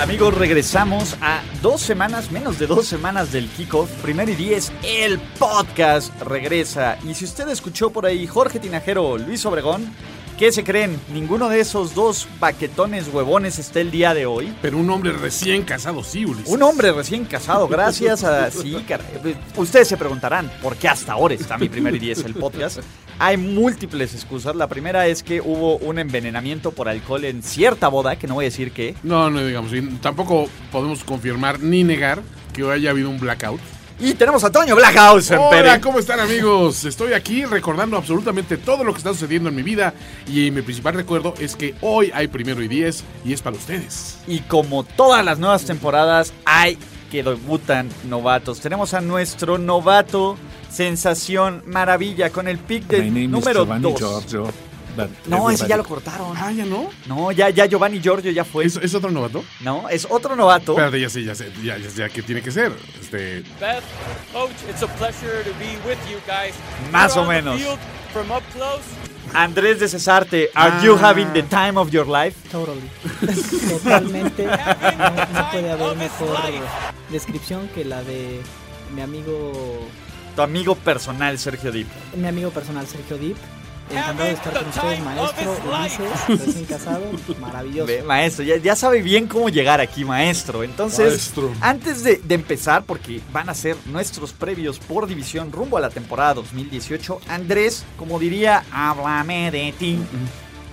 Amigos, regresamos a dos semanas, menos de dos semanas del kickoff. Primero y diez, el podcast regresa. Y si usted escuchó por ahí Jorge Tinajero, Luis Obregón, ¿qué se creen? Ninguno de esos dos paquetones huevones está el día de hoy. Pero un hombre recién casado, sí, Ulises. Un hombre recién casado, gracias a... Sí, caray. Ustedes se preguntarán, ¿por qué hasta ahora está mi primer y diez el podcast? Hay múltiples excusas. La primera es que hubo un envenenamiento por alcohol en cierta boda, que no voy a decir qué. No, no digamos. y tampoco podemos confirmar ni negar que haya habido un blackout. Y tenemos a Toño Blackhausen, Hola, Pere. ¿cómo están amigos? Estoy aquí recordando absolutamente todo lo que está sucediendo en mi vida y mi principal recuerdo es que hoy hay primero y diez y es para ustedes. Y como todas las nuevas temporadas, hay que debutan novatos. Tenemos a nuestro novato sensación maravilla con el pick del número is Giovanni 2. No, ese ya lo cortaron. Ah, ¿ya no? No, ya, ya Giovanni Giorgio ya fue. ¿Es, es otro novato? No, es otro novato. Espérate, ya sé, ya sé, ya, ya, ya, ¿qué tiene que ser? Este, Beth, Coach, it's a pleasure to be with you guys. Más You're o menos. From up close. Andrés de Cesarte, are you Ah. having the time of your life? Totally. Totalmente. No, no puede haber mejor descripción que la de mi amigo, Tu amigo personal, Sergio Dip. mi amigo personal Sergio Dip. Encantado de estar con ustedes, maestro Ulises, recién casado, maravilloso. Ve, maestro, ya, ya sabe bien cómo llegar aquí, maestro. Entonces, Maestro. antes de, de empezar, porque van a ser nuestros previos por división rumbo a la temporada 2018, Andrés, como diría, háblame de ti.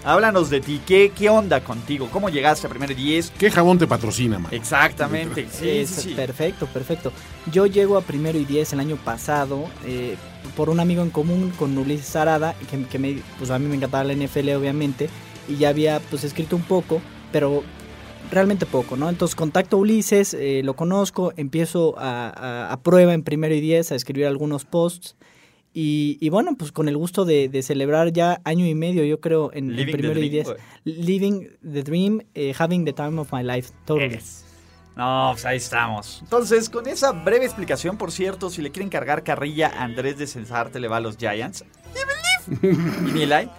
Háblanos de ti. ¿Qué, qué onda contigo? ¿Cómo llegaste a primer 10? ¿qué jabón te patrocina, man? Exactamente. Sí, sí, sí. Perfecto, perfecto. Yo llego a primero y diez el año pasado eh, por un amigo en común con Ulises Arada, que, que me, pues a mí me encantaba la NFL obviamente, y ya había pues escrito un poco, pero realmente poco, ¿no? Entonces contacto a Ulises, eh, lo conozco, empiezo a, a- a prueba en primero y diez a escribir algunos posts. Y, y bueno, pues con el gusto de, de celebrar ya año y medio, yo creo, en, Living the primero y diez. Living the dream, eh, having the time of my life. Totally. Es. No, pues ahí estamos. Entonces, con esa breve explicación, por cierto, si le quieren cargar carrilla a Andrés de Cesarte, le va a los Giants. Y el.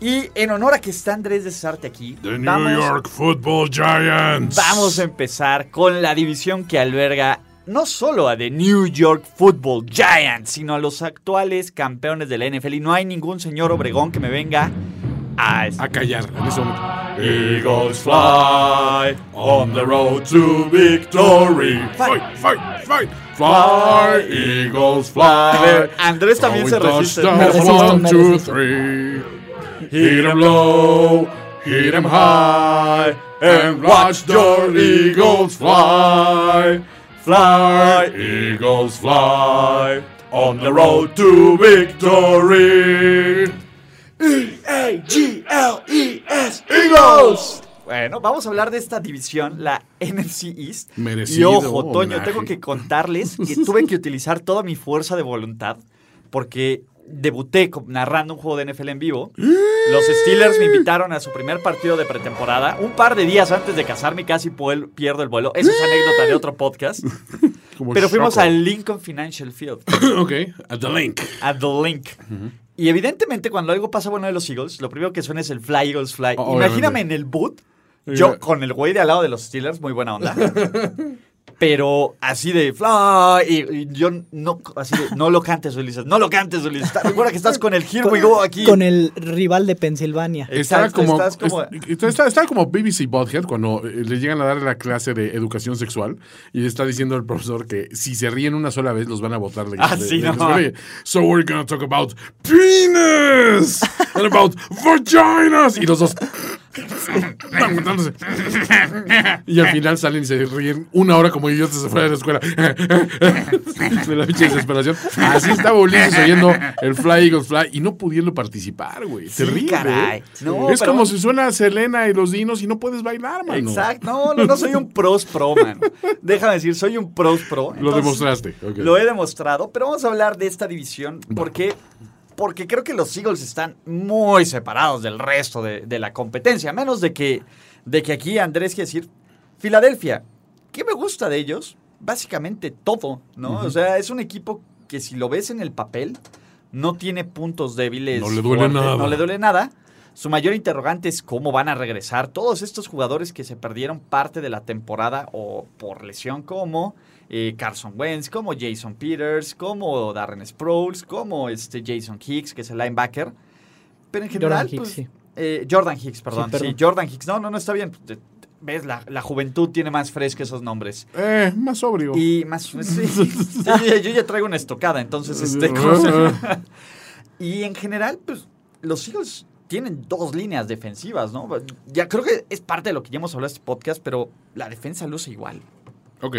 Y en honor a que está Andrés de Cesarte aquí, The New York Football Giants. vamos a empezar con la división que alberga no solo a The New York Football Giants, sino a los actuales campeones de la NFL. Y no hay ningún señor Obregón que me venga a... a callar en ese momento. Eagles fly on the road to victory. Fight, fight, fight. Fly, Eagles fly. Andrés también se resiste. one, two, three. Hit 'em low, hit 'em high, and watch the Eagles fly. Fly, Eagles fly, on the road to victory. A-G-L-E-S Eagles. Bueno, vamos a hablar de esta división, la NFC East. Merecido y ojo, Toño, homenaje. tengo que contarles que tuve que utilizar toda mi fuerza de voluntad porque debuté narrando un juego de NFL en vivo. Los Steelers me invitaron a su primer partido de pretemporada. Un par de días antes de casarme casi pierdo el vuelo. Eso es anécdota de otro podcast. Como Pero fuimos al Lincoln Financial Field. ok, at the link. a The Link. Y evidentemente cuando algo pasa bueno de los Eagles, lo primero que suena es el Fly Eagles Fly. Imagíname en el boot, yo con el güey de al lado de los Steelers, muy buena onda. Pero así de fly y, y yo no así de no lo cantes Ulises, no lo cantes Ulises. Está- Recuerda que estás con el Here We Go aquí. Con el rival de Pensilvania. Estaba Exacto, como, estás como- est- está- como BBC Bothead cuando eh, le llegan a dar la clase de educación sexual y está diciendo el profesor que si se ríen una sola vez los van a botar de, Ah, de- sí, de no. So we're gonna talk about penis and about vaginas y los dos. Y al final salen y se ríen una hora como idiotas se fuera de la escuela. de la pinche desesperación. Así estaba Ulises oyendo el Fly Eagles Fly y no pudiendo participar, güey. Sí, Terrible. caray. ¿eh? No, es pero- como si suena Selena y los dinos y no puedes bailar, mano. Exacto. No, no, no soy un pros pro, man. Déjame decir, soy un pros pro. Lo demostraste. Lo he demostrado, pero vamos a hablar de esta división porque, porque creo que los Eagles están muy separados del resto de, de la competencia, a menos de que, de que aquí Andrés quiere decir, Filadelfia, ¿qué me gusta de ellos? Básicamente todo, ¿no? O sea, es un equipo que si lo ves en el papel, no tiene puntos débiles. No le duele nada. No le duele nada. Su mayor interrogante es cómo van a regresar todos estos jugadores que se perdieron parte de la temporada o por lesión como eh, Carson Wentz, como Jason Peters, como Darren Sproles, como este Jason Hicks, que es el linebacker. Pero en general, Jordan Hicks, pues, sí. eh, Jordan Hicks, perdón. Sí. Jordan Hicks. No, no, no está bien. Ves, la, la juventud tiene más fresco esos nombres. Eh, más sobrio. Y más. Sí, Sí, yo, yo ya traigo una estocada, entonces. Este, y en general, pues, los Eagles tienen dos líneas defensivas, ¿no? Ya creo que es parte de lo que ya hemos hablado en este podcast, pero la defensa luce igual, Ok.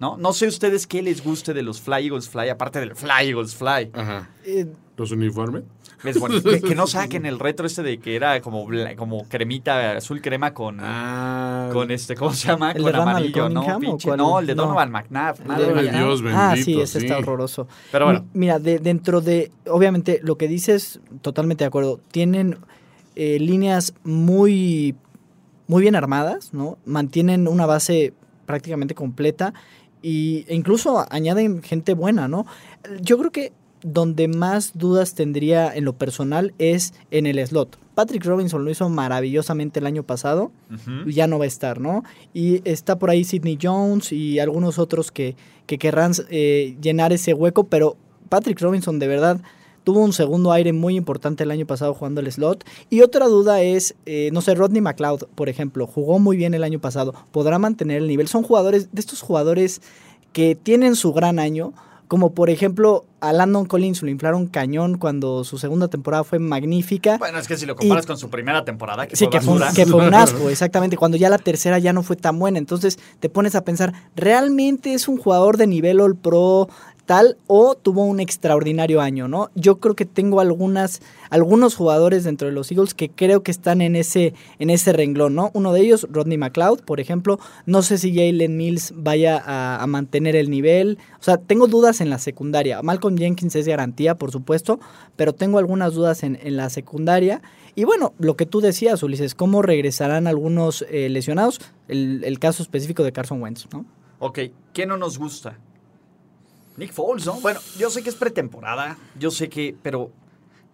¿No? No sé ustedes qué les guste de los Fly Eagles Fly, aparte del Fly Eagles Fly. Ajá. Eh, Los uniformes. Es bueno, que, que no saquen el retro este de que era como, bla- como cremita, azul crema con... Ah. Con este, ¿cómo se llama? ¿El con amarillo, ¿no? Pinche- no, el de No. Donovan McNabb. el madre de Ay, mía. Dios ah, bendito, sí, ese está horroroso. Pero bueno. Mi- Mira, de- dentro de, obviamente, lo que dices, totalmente de acuerdo. Tienen eh, líneas muy, muy bien armadas, ¿no? Mantienen una base prácticamente completa y, e incluso añaden gente buena, ¿no? Yo creo que donde más dudas tendría en lo personal es en el slot. Patrick Robinson lo hizo maravillosamente el año pasado ya no va a estar, ¿no? Y está por ahí Sidney Jones y algunos otros que, que querrán eh, llenar ese hueco, pero Patrick Robinson de verdad tuvo un segundo aire muy importante el año pasado jugando el slot. Y otra duda es, eh, no sé, Rodney McLeod, por ejemplo, jugó muy bien el año pasado, podrá mantener el nivel. Son jugadores, de estos jugadores que tienen su gran año, como por ejemplo a Landon Collins lo inflaron cañón cuando su segunda temporada fue magnífica. Bueno, es que si lo comparas Y- con su primera temporada, que Sí, fue que fue, que fue un asco, exactamente. Cuando ya la tercera ya no fue tan buena. Entonces te pones a pensar, ¿realmente es un jugador de nivel All Pro tal o tuvo un extraordinario año, ¿no? Yo creo que tengo algunos jugadores dentro de los Eagles que creo que están en ese, en ese renglón, ¿no? Uno de ellos, Rodney McLeod, por ejemplo. No sé si Jalen Mills vaya a, mantener el nivel. O sea, tengo dudas en la secundaria. Malcolm Jenkins es garantía, por supuesto, pero tengo algunas dudas en, en la secundaria. Y bueno, lo que tú decías, Ulises, ¿cómo regresarán algunos eh, lesionados? El, el caso específico de Carson Wentz, ¿no? Ok, ¿qué no nos gusta? Nick Foles, ¿no? Bueno, yo sé que es pretemporada, yo sé que, pero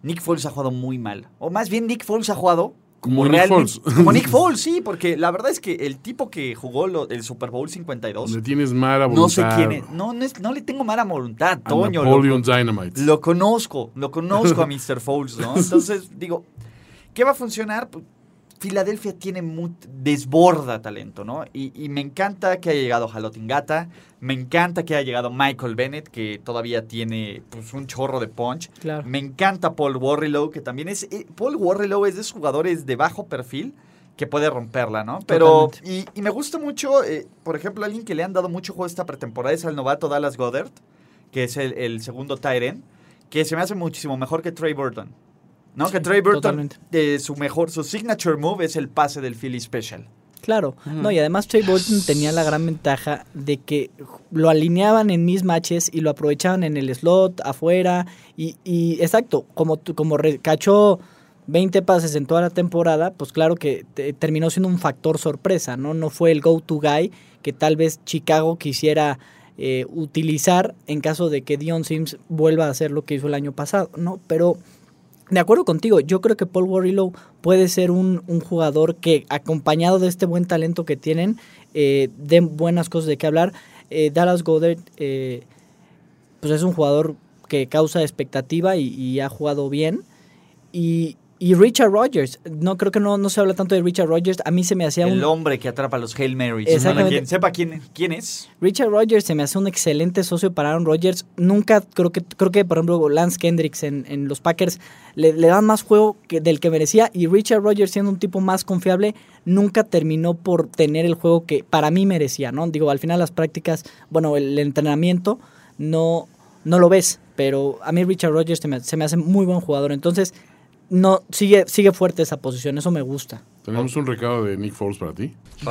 Nick Foles ha jugado muy mal. O más bien Nick Foles ha jugado Como como Nick Foles. Como Nick Foles, sí, porque la verdad es que el tipo que jugó lo- el Super Bowl 52, Le tienes mala voluntad. no sé quién es. No, no, es- no le tengo mala voluntad, Toño. Lo, Napoleon Dynamite. lo conozco, lo conozco a Mr. Foles, ¿no? Entonces, digo, ¿qué va a funcionar? Filadelfia tiene desborda talento, ¿no? Y, y me encanta que haya llegado Jalotingata, me encanta que haya llegado Michael Bennett, que todavía tiene pues, un chorro de punch. Claro. Me encanta Paul Warrilow, que también es... eh, Paul Warrilow es de esos jugadores de bajo perfil que puede romperla, ¿no? Pero... Y, y me gusta mucho, eh, por ejemplo, alguien que le han dado mucho juego esta pretemporada es al novato Dallas Goddard, que es el, el segundo Tyren, que se me hace muchísimo mejor que Trey Burton. ¿No? que Trey Burton, eh, su mejor, su signature move es el pase del Philly Special. Claro, no, y además Trey Bolton tenía la gran ventaja de que lo alineaban en mismatches y lo aprovechaban en el slot, afuera, y, y exacto, como, como cachó 20 pases en toda la temporada, pues claro que te- terminó siendo un factor sorpresa, ¿no? No fue el go-to guy que tal vez Chicago quisiera eh, utilizar en caso de que Dion Sims vuelva a hacer lo que hizo el año pasado, ¿no? Pero de acuerdo contigo, yo creo que Paul Warrilow puede ser un, un jugador que, acompañado de este buen talento que tienen, eh, den buenas cosas de qué hablar. Eh, Dallas Goddard, eh, pues es un jugador que causa expectativa y, y ha jugado bien. Y Y Richard Rogers, no creo que no, no se habla tanto de Richard Rogers, a mí se me hacía El un... hombre que atrapa los Hail Marys. Exactamente. Quien sepa quién, quién es. Richard Rogers se me hace un excelente socio para Aaron Rodgers. Nunca creo que, creo que por ejemplo, Lance Kendricks en, en los Packers le, le dan más juego que, del que merecía. Y Richard Rogers, siendo un tipo más confiable, nunca terminó por tener el juego que para mí merecía, ¿no? Digo, al final las prácticas, bueno, el entrenamiento no, no lo ves. Pero a mí Richard Rogers se me, se me hace muy buen jugador. Entonces, no sigue, sigue fuerte esa posición. Eso me gusta. Tenemos un recado de Nick Foles para ti.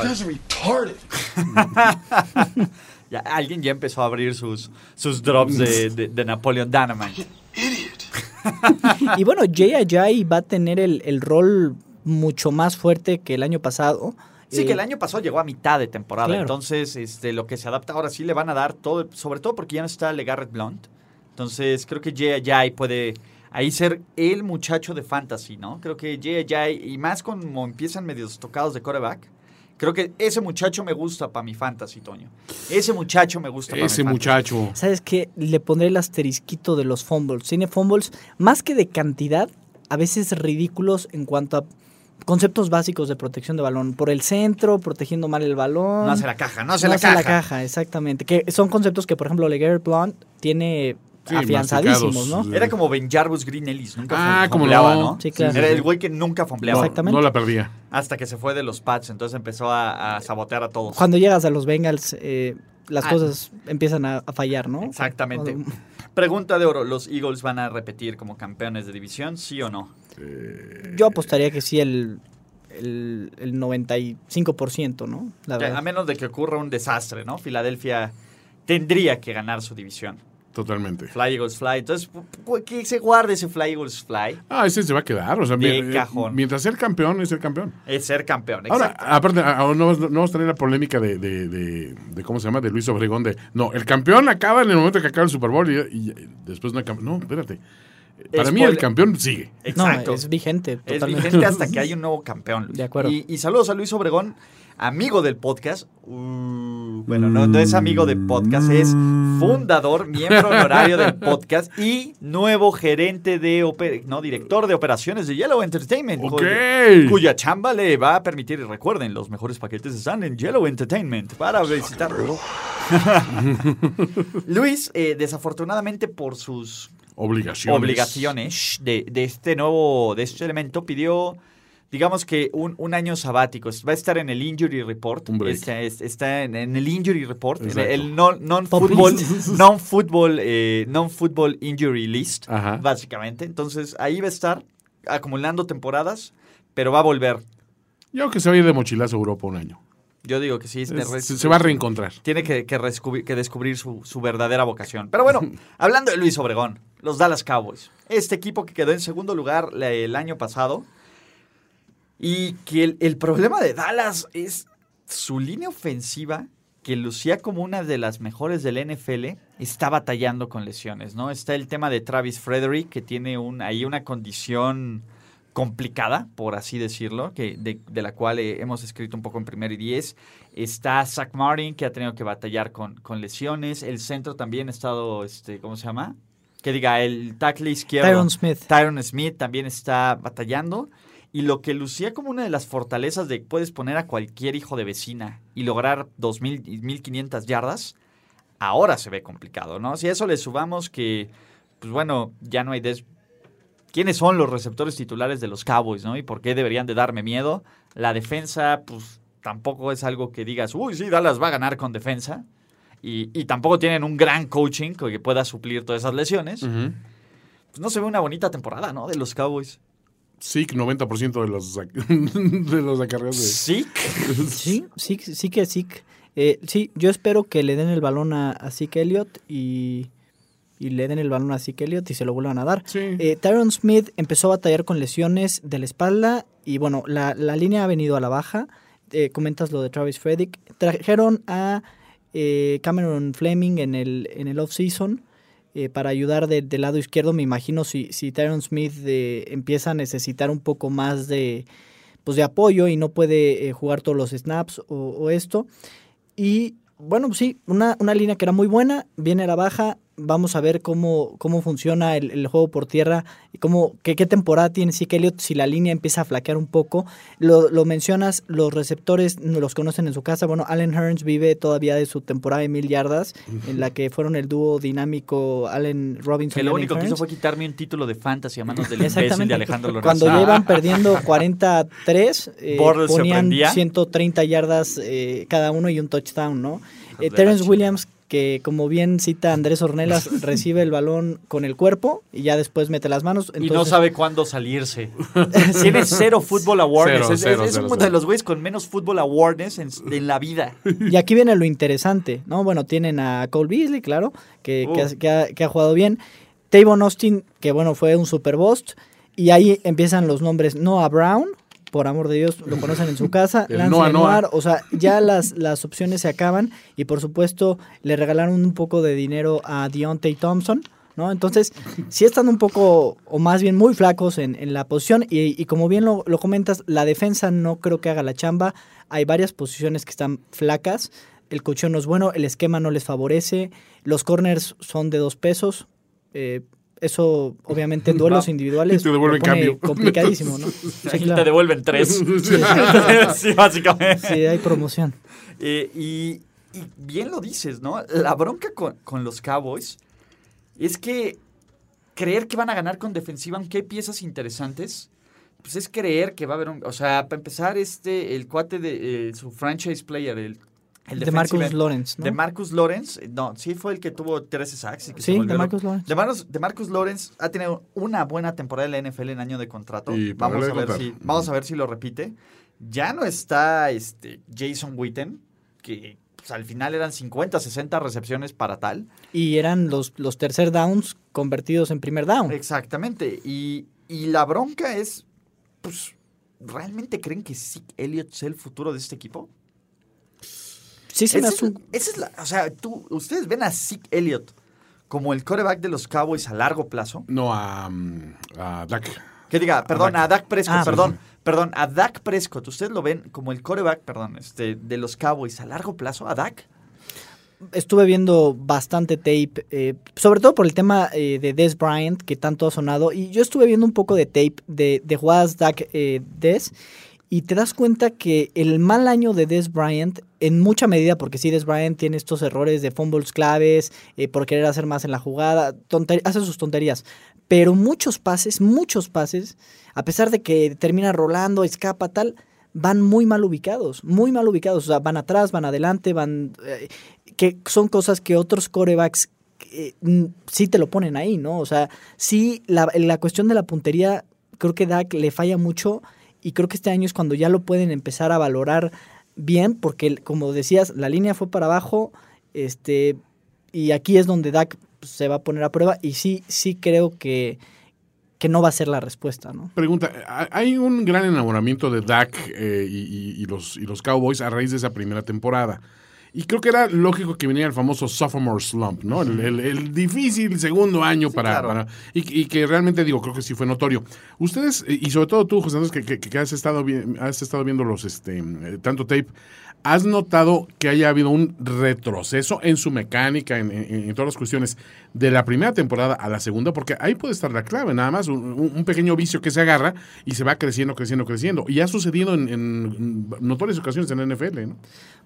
Ya, alguien ya empezó a abrir sus, sus drops de, de, de Napoleon Dynamite. Idiot. Y bueno, Jay Ajayi va a tener el, el rol mucho más fuerte que el año pasado. Sí, Eh, que el año pasado llegó a mitad de temporada. Claro. Entonces, este, lo que se adapta ahora sí le van a dar todo, sobre todo porque ya no está LeGarrette Blunt. Entonces, creo que Jay Ajayi puede ahí ser el muchacho de fantasy, ¿no? Creo que Jay Ajayi, y más como empiezan medios tocados de quarterback, creo que ese muchacho me gusta para mi fantasy, Toño. Ese muchacho me gusta para Ese mi fantasy. muchacho. ¿Sabes qué? Le pondré el asterisquito de los fumbles. Tiene fumbles más que de cantidad, a veces ridículos en cuanto a conceptos básicos de protección de balón. Por el centro, protegiendo mal el balón. No hace la caja, no hace No la hace caja. la caja, exactamente. Que son conceptos que, por ejemplo, LeGarrette Blunt tiene Sí, afianzadísimos. ¿no? Era como Ben Jarvis Green Ellis, nunca Ah, fumbleaba, no. ¿no? Sí, claro. Era el güey que nunca No, fumbleaba. Exactamente. no la perdía. Hasta que se fue de los Pats, entonces empezó a, a sabotear a todos. Cuando llegas a los Bengals, eh, las Ah. cosas empiezan a, a fallar, ¿no? Exactamente. Pregunta de oro, ¿los Eagles van a repetir como campeones de división, sí o no? Yo apostaría que sí el, el, el 95%, ¿no? La verdad. a menos de que ocurra un desastre, ¿no? Filadelfia tendría que ganar su división. Totalmente. Fly Eagles Fly. Entonces, que se guarde ese Fly Eagles Fly. Ah, ese se va a quedar. O sea, De mi- cajón. mientras ser campeón es ser campeón. Es ser campeón. Ahora, Exacto. aparte, a- a- no, no vamos a tener la polémica de, de, de- de, ¿cómo se llama? De Luis Obregón. De, no, el campeón acaba en el momento que acaba el Super Bowl y, y después no campeón. No, espérate. Para mí el campeón sigue. No, Exacto. es vigente, Es vigente hasta que hay un nuevo campeón. Luis. De acuerdo. Y, y saludos a Luis Obregón, amigo del podcast. Uh, bueno, no, no es amigo del podcast, es fundador, miembro honorario del podcast y nuevo gerente de, no, director de operaciones de Yellow Entertainment. Ok. Cuya, cuya chamba le va a permitir, y recuerden, los mejores paquetes están en Yellow Entertainment para visitarlo. Luis, eh, desafortunadamente por sus Obligaciones. obligaciones de, de este nuevo, de este elemento, pidió, digamos que un, un año sabático. Va a estar en el Injury Report. Un break. Está, es- está en, en el Injury Report, Exacto. el non- non-football non -football, eh, non-football injury list, Ajá. básicamente. Entonces, ahí va a estar acumulando temporadas, pero va a volver. Yo que se va a ir de mochilazo a Europa un año. Yo digo que sí. se, se va a reencontrar. tiene que, que descubrir su, su verdadera vocación. Pero bueno, hablando de Luis Obregón, los Dallas Cowboys. Este equipo que quedó en segundo lugar el año pasado. Y que el, el problema de Dallas es su línea ofensiva, que lucía como una de las mejores del NFL, está batallando con lesiones, ¿no? Está el tema de Travis Frederick, que tiene un, ahí una condición complicada, por así decirlo, que de, de la cual eh, hemos escrito un poco en primero y diez. Está Zach Martin, que ha tenido que batallar con, con lesiones. El centro también ha estado, este, ¿cómo se llama? Que diga, el tackle izquierdo. Tyron Smith. Tyron Smith también está batallando. Y lo que lucía como una de las fortalezas de puedes poner a cualquier hijo de vecina y lograr 2.000 y 1.500 yardas, ahora se ve complicado, ¿no? Si a eso le subamos que, pues bueno, ya no hay... Des ¿Quiénes son los receptores titulares de los Cowboys, no? Y por qué deberían de darme miedo. La defensa, pues tampoco es algo que digas, uy, sí, Dallas va a ganar con defensa. Y, y tampoco tienen un gran coaching que pueda suplir todas esas lesiones. Pues no se ve una bonita temporada, ¿no? De los Cowboys. Sí, 90% de los, de los acarreos de... Sí. Sí, sí, sí que sí. Eh, sí, yo espero que le den el balón a, a Zeke Elliott y, y le den el balón a Zeke Elliott y se lo vuelvan a dar. Sí. Eh, Tyron Smith empezó a batallar con lesiones de la espalda y bueno, la, la línea ha venido a la baja. Eh, comentas lo de Travis Frederick. Trajeron a eh, Cameron Fleming en el, en el off-season eh, para ayudar de- del lado izquierdo. Me imagino si, si Tyron Smith empieza a necesitar un poco más de, pues de apoyo y no puede jugar todos los snaps o, o esto. Y bueno, pues sí, una, una línea que era muy buena, viene a la baja. Vamos a ver cómo, cómo funciona el, el juego por tierra y cómo, qué, qué temporada tiene Zeke Elliott si la línea empieza a flaquear un poco. Lo, lo mencionas, los receptores no los conocen en su casa. Bueno, Allen Hearns vive todavía de su temporada de mil yardas, en la que fueron el dúo dinámico Allen Robinson Que lo único que hizo fue quitarme un título de fantasy a manos del imbécil de. Alejandro Lorenzo. Cuando Ah, llevan perdiendo 43, eh, ponían prendía. 130 yardas eh, cada uno y un touchdown, ¿no? de Eh, Terence. Williams, que como bien cita Andrés Ornelas, recibe el balón con el cuerpo y ya después mete las manos. y no entonces- sabe cuándo salirse. Tiene cero fútbol awareness. Cero, es cero, es- es cero, uno cero. de los güeyes con menos fútbol awareness en, en la vida. Y aquí viene lo interesante, ¿no? Bueno, tienen a Cole Beasley, claro, que, que, ha, Uh. que ha- que ha jugado bien. Tavon Austin, que bueno, fue un super bust. Y ahí empiezan los nombres Noah Brown, por amor de Dios, lo conocen en su casa. El Lance Noah o sea, ya las, las opciones se acaban. Y por supuesto, le regalaron un poco de dinero a Deontay Thompson. ¿No? Entonces, sí están un poco, o más bien muy flacos en, en la posición, y, y como bien lo, lo comentas, la defensa no creo que haga la chamba. Hay varias posiciones que están flacas. El colchón no es bueno, el esquema no les favorece. Los corners son de dos pesos. eh, eso, obviamente, en duelos Ah, individuales. y te devuelven lo pone cambio. Complicadísimo, ¿no? Sí, Aquí claro. te devuelven tres. sí, básicamente. Sí, hay promoción. Eh, y, y bien lo dices, ¿no? La bronca con, con los Cowboys es que creer que van a ganar con defensiva, aunque hay piezas interesantes, pues es creer que va a haber un... O sea, para empezar, este, el cuate de eh, su franchise player, el... el de Marcus end, Lawrence, ¿no? De Marcus Lawrence, no, sí fue el que tuvo 13 sacks. y que se sí, volvió de. Marcus Lawrence. De Marcus, de Marcus Lawrence ha tenido una buena temporada en la NFL en año de contrato. Y vamos, a ver si, vamos a ver si lo repite. Ya no está este Jason Witten, que pues, al final eran 50, 60 recepciones para tal. Y eran los, los tercer downs convertidos en primer down. Exactamente. Y, y la bronca es, pues, ¿realmente creen que Zeke Elliott sea el futuro de este equipo? Sí, se me hace un- esa es la, o sea, tú, ustedes ven a Zeke Elliott como el coreback de los Cowboys a largo plazo. No, a, mm, a Dak. Que diga, perdón, a Dak Prescott, Ah, perdón, sí. perdón, a Dak Prescott. ¿Ustedes lo ven como el coreback, perdón, este, de los Cowboys a largo plazo? ¿A Dak? estuve viendo bastante tape, eh, sobre todo por el tema eh, de Des Bryant, que tanto ha sonado. Y yo estuve viendo un poco de tape de, de jugadas Dak eh, Des. Y te das cuenta que el mal año de Des Bryant, en mucha medida, porque sí, Des Bryant tiene estos errores de fumbles claves, eh, por querer hacer más en la jugada, hace sus tonterías. Pero muchos pases, muchos pases, a pesar de que termina rolando, escapa, tal, van muy mal ubicados, muy mal ubicados. O sea, van atrás, van adelante, van. eh, que son cosas que otros corebacks eh, sí te lo ponen ahí, ¿no? O sea, sí, la, la cuestión de la puntería, creo que Dak le falla mucho y creo que este año es cuando ya lo pueden empezar a valorar bien, porque como decías, la línea fue para abajo, este, y aquí es donde Dak pues, se va a poner a prueba y sí, sí creo que, que no va a ser la respuesta, ¿no? Pregunta, ¿ha- hay un gran enamoramiento de Dak eh, y los, y los Cowboys a raíz de esa primera temporada. Y creo que era lógico que viniera el famoso sophomore slump, ¿no? El, el- el difícil segundo año para... claro. para- y, y que realmente, digo, creo que sí fue notorio. Ustedes, eh, y sobre todo tú, José Andrés, que, que- que has, estado has estado viendo los, este, eh, tanto tape, ¿has notado que haya habido un retroceso en su mecánica, en, en- en todas las cuestiones, de la primera temporada a la segunda? Porque ahí puede estar la clave, nada más, un pequeño vicio que se agarra y se va creciendo, creciendo, creciendo. Y ha sucedido en, en notorias ocasiones en la NFL, ¿no?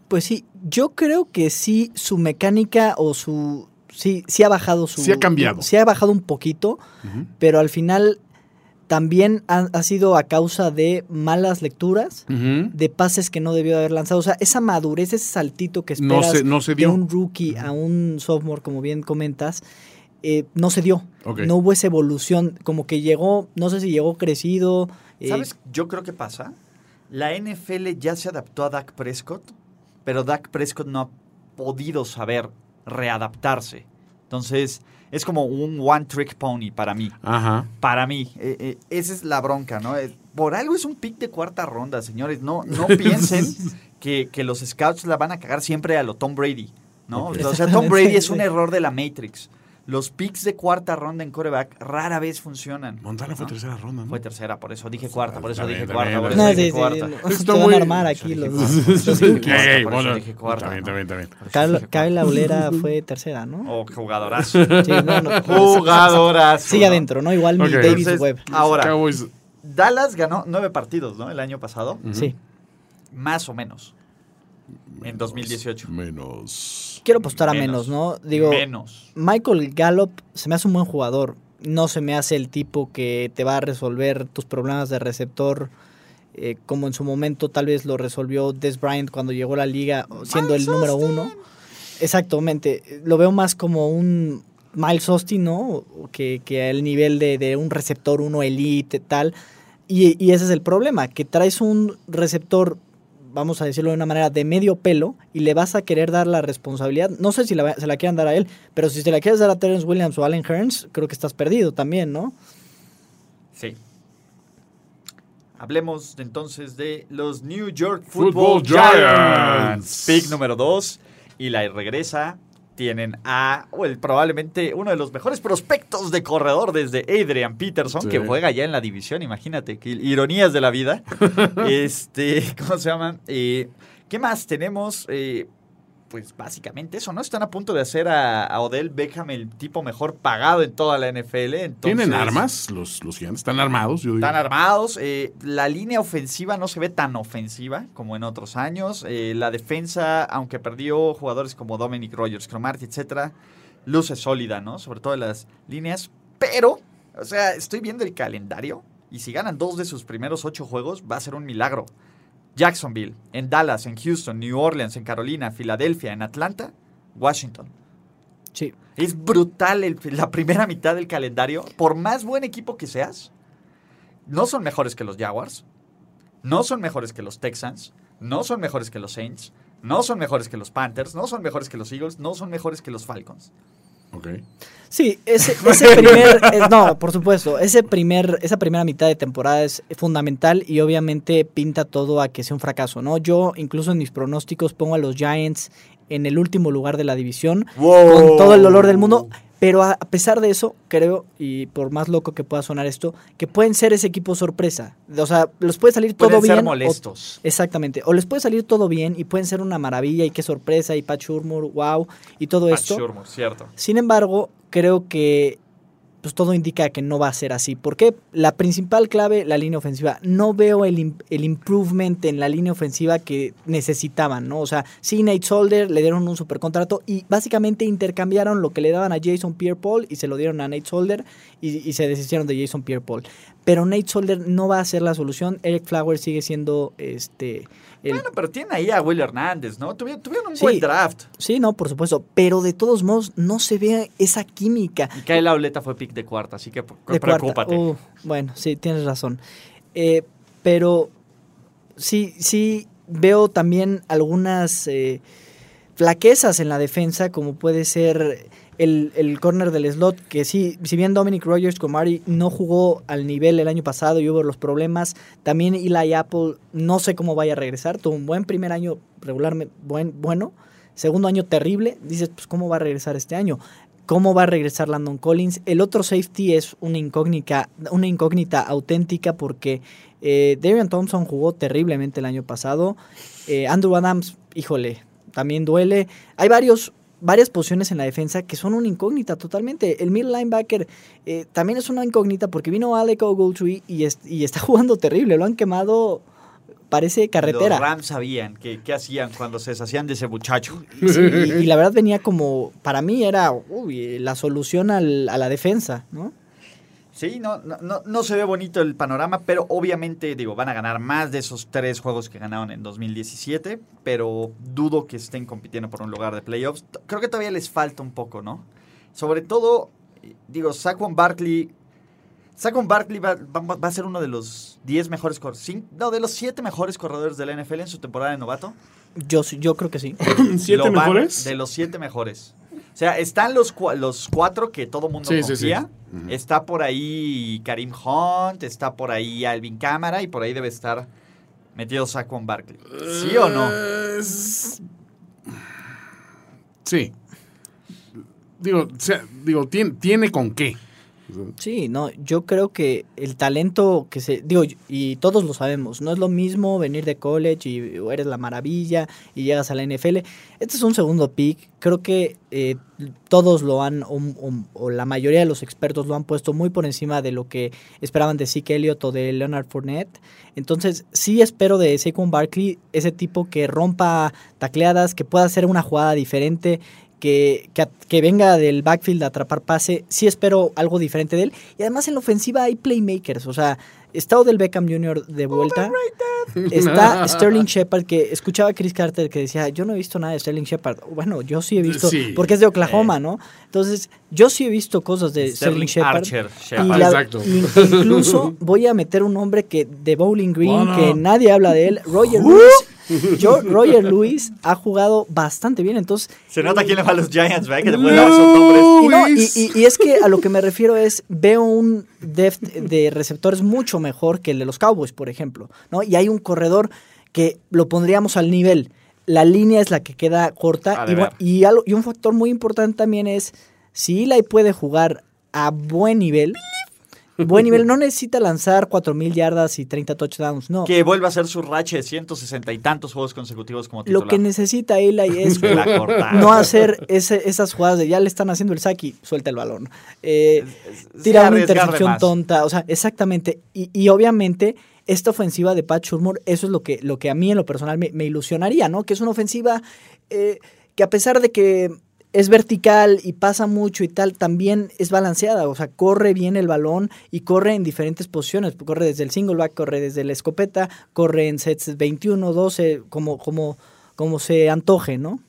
Pues sí, yo creo que sí su mecánica o su sí sí ha bajado su Sí ha cambiado. Sí ha bajado un poquito, pero al final también ha, ha sido a causa de malas lecturas, de pases que no debió haber lanzado, o sea, esa madurez, ese saltito que No esperas se- no se de dio. un rookie a un sophomore, como bien comentas, eh, no se dio. No hubo esa evolución, como que llegó, no sé si llegó crecido. eh, ¿Sabes? Yo creo que pasa. La NFL ya se adaptó a Dak Prescott, pero Dak Prescott no ha podido saber readaptarse. Entonces, es como un one trick pony para mí. Ajá. Para mí, eh, eh, esa es la bronca, ¿no? Eh, Por algo es un pick de cuarta ronda, señores. No, no piensen que, que los scouts la van a cagar siempre a lo Tom Brady, ¿no? O sea, Tom Brady es un error de la Matrix. Los picks de cuarta ronda en coreback rara vez funcionan. Montana fue ¿no? tercera ronda, ¿no? Fue tercera, por eso dije cuarta, por eso dije cuarta, por eso No, dije sí, sí, cuarta. a armar aquí los dije cuarta, Kyle, dije cuarta. Kyle Aulera fue tercera, ¿no? Oh, qué jugadorazo. Sí, no, no. Jugadorazo. Sigue adentro, ¿no? Igual mi. Davis Webb. ahora. Dallas ganó nueve partidos, ¿no? El año pasado. Sí. Más o menos. En 2018. Menos. Quiero apostar a Menos. menos, ¿no? Digo, Menos. Michael Gallup se me hace un buen jugador. No se me hace el tipo que te va a resolver tus problemas de receptor. eh, como en su momento tal vez lo resolvió Des Bryant cuando llegó a la liga siendo el número uno. Exactamente. Lo veo más como un Miles Austin, ¿no? Que, que el nivel de, de un receptor uno elite, tal. Y, y ese es el problema, que traes un receptor, vamos a decirlo de una manera, de medio pelo y le vas a querer dar la responsabilidad. No sé si la- se la quieran dar a él, pero si se la quieres dar a Terrence Williams o Allen Hearns, creo que estás perdido también, ¿no? Sí. Hablemos entonces de los New York Football Football, Giants. Giants. Pick número 2. Y la regresa. Tienen a o el, probablemente uno de los mejores prospectos de corredor desde Adrian Peterson, Sí. que juega ya en la división, imagínate, que ironías de la vida. este, ¿cómo se llama? Eh, ¿Qué más tenemos? Eh, pues básicamente eso, ¿no? Están a punto de hacer a, a Odell Beckham el tipo mejor pagado en toda la NFL. entonces- ¿Tienen armas los, los gigantes? ¿Están armados? Yo digo. están armados. eh, la línea ofensiva no se ve tan ofensiva como en otros años. eh, la defensa, aunque perdió jugadores como Dominic Rogers, Cromartie, etcétera, luce sólida, ¿no? Sobre todo en las líneas. Pero, o sea, estoy viendo el calendario y si ganan dos de sus primeros ocho juegos, va a ser un milagro. Jacksonville, en Dallas, en Houston, New Orleans, en Carolina, Filadelfia, en Atlanta, Washington. Sí. Es brutal el- la primera mitad del calendario. Por más buen equipo que seas, no son mejores que los Jaguars, no son mejores que los Texans, no son mejores que los Saints, no son mejores que los Panthers, no son mejores que los Eagles, no son mejores que los Falcons. Sí, ese, ese primer, eh, no, por supuesto, ese primer, esa primera mitad de temporada es fundamental y obviamente pinta todo a que sea un fracaso, ¿no? Yo incluso en mis pronósticos pongo a los Giants en el último lugar de la división con todo el dolor del mundo, pero a, pesar de eso, creo, y por más loco que pueda sonar esto, que pueden ser ese equipo sorpresa. O sea, los puede salir todo Pueden bien. ser o- molestos. exactamente, o les puede salir todo bien y pueden ser una maravilla y qué sorpresa y Pat Shurmur, wow, y todo Pat esto. Shurmur, cierto. Sin embargo, creo que pues todo indica que no va a ser así. ¿Por qué? La principal clave, la línea ofensiva. No veo el, el improvement en la línea ofensiva que necesitaban, ¿no? O sea, sí, Nate Solder le dieron un supercontrato y básicamente intercambiaron lo que le daban a Jason Pierre-Paul y se lo dieron a Nate Solder y, y se deshicieron de Jason Pierre-Paul. Pero Nate Solder no va a ser la solución. Eric Flowers sigue siendo este... El, Bueno, pero tiene ahí a Will Hernández, ¿no? Tuvieron, tuvieron un Sí. buen draft. Sí, no, por supuesto. Pero de todos modos no se ve esa química. Y Kyle Auleta fue pick de cuarta, así que De preocúpate. Uh, bueno, sí, tienes razón. Eh, pero sí, sí veo también algunas eh, flaquezas en la defensa, como puede ser el, el corner del slot, que sí, si bien Dominic Rogers Comari no jugó al nivel el año pasado y hubo los problemas, también Eli Apple no sé cómo vaya a regresar, tuvo un buen primer año regularmente buen, bueno, segundo año terrible, dices, pues cómo va a regresar este año. ¿Cómo va a regresar Landon Collins? El otro safety es una incógnita, una incógnita auténtica porque eh, Thompson jugó terriblemente el año pasado. Eh, Andrew Adams, híjole, también duele. Hay varios, varias posiciones en la defensa que son una incógnita totalmente. El middle linebacker eh, también es una incógnita porque vino Alec Ogletree y, es- y está jugando terrible. Lo han quemado, parece carretera. Los Rams sabían que, qué hacían cuando se deshacían de ese muchacho. Sí, y, y la verdad venía como, para mí era uy, la solución al- a la defensa, ¿no? Sí, no, no, no, no se ve bonito el panorama, pero obviamente, digo, van a ganar más de esos tres juegos que ganaron en 2017, pero dudo que estén compitiendo por un lugar de playoffs. Creo que todavía les falta un poco, ¿no? Sobre todo, digo, Saquon Barkley. Saquon Barkley va, va- va a ser uno de los 10 mejores corredores, no, de los 7 mejores corredores de la NFL en su temporada de novato. Yo, sí- yo creo que sí. ¿Siete Lo van- mejores? De los siete mejores. O sea, están los, los cuatro que todo mundo Sí, sí, sí. confía. Está por ahí Karim Hunt, está por ahí Alvin Cámara y por ahí debe estar metido Saquon Barkley. ¿Sí o no? Sí. digo, o sea, digo, tiene, tiene con qué. Sí, no, yo creo que el talento que se, digo, y todos lo sabemos, no es lo mismo venir de college y eres la maravilla y llegas a la NFL. Este es un segundo pick, creo que eh, todos lo han, o, o- la mayoría de los expertos lo han puesto muy por encima de lo que esperaban de Zeke Elliott o de Leonard Fournette. Entonces, sí espero de Saquon Barkley ese tipo que rompa tacleadas, que pueda hacer una jugada diferente, que, que, que venga del backfield a atrapar pase. Sí espero algo diferente de él. Y además en la ofensiva hay playmakers. O sea, está Odell Beckham Jr. de vuelta. Está Sterling Shepard, que escuchaba a Chris Carter que decía, yo no he visto nada de Sterling Shepard. Bueno, yo sí he visto, Sí. porque es de Oklahoma, ¿no? Entonces, yo sí he visto cosas de Sterling, Sterling Shepard. Archer, Y Shepard. la- Exacto. incluso voy a meter un nombre que de Bowling Green, Bueno. que nadie habla de él, Roger Lewis. Yo, Roger Lewis ha jugado bastante bien, entonces Se nota quién le va a los Giants, ¿verdad? Que te pueden dar esos nombres. y, no, y, y- y es que a lo que me refiero es, veo un depth de receptores mucho mejor que el de los Cowboys, por ejemplo, ¿no? Y hay un corredor que lo pondríamos al nivel. La línea es la que queda corta. Y, y, algo- y un factor muy importante también es, si Eli puede jugar a buen nivel, buen nivel, no necesita lanzar 4.000 yardas y 30 touchdowns, no. Que vuelva a ser su racha de 160 y tantos juegos consecutivos como Lo titular. que necesita Eli es La no hacer ese- esas jugadas de ya le están haciendo el saque y suelta el balón. Eh, tira una intercepción más. tonta, o sea, exactamente. Y, y obviamente esta ofensiva de Pat Shurmur, eso es lo que, lo que a mí en lo personal me, me ilusionaría, ¿no? Que es una ofensiva eh, que a pesar de que es vertical y pasa mucho y tal, también es balanceada, o sea, corre bien el balón y corre en diferentes posiciones, corre desde el single back, corre desde la escopeta, corre en sets 21, 12, como, como, como se antoje, ¿no?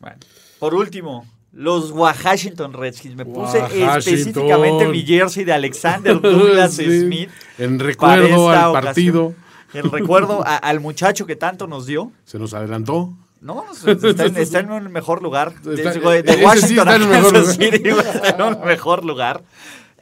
Bueno, por último, los Washington Redskins. Me puse Washington. específicamente mi jersey de Alexander Douglas Sí. Smith. En para recuerdo esta al ocasión. partido. El recuerdo a- al muchacho que tanto nos dio. Se nos adelantó. No, está en, está en un mejor lugar. De, Está- Washington a Kansas lugar. City, está en un mejor lugar.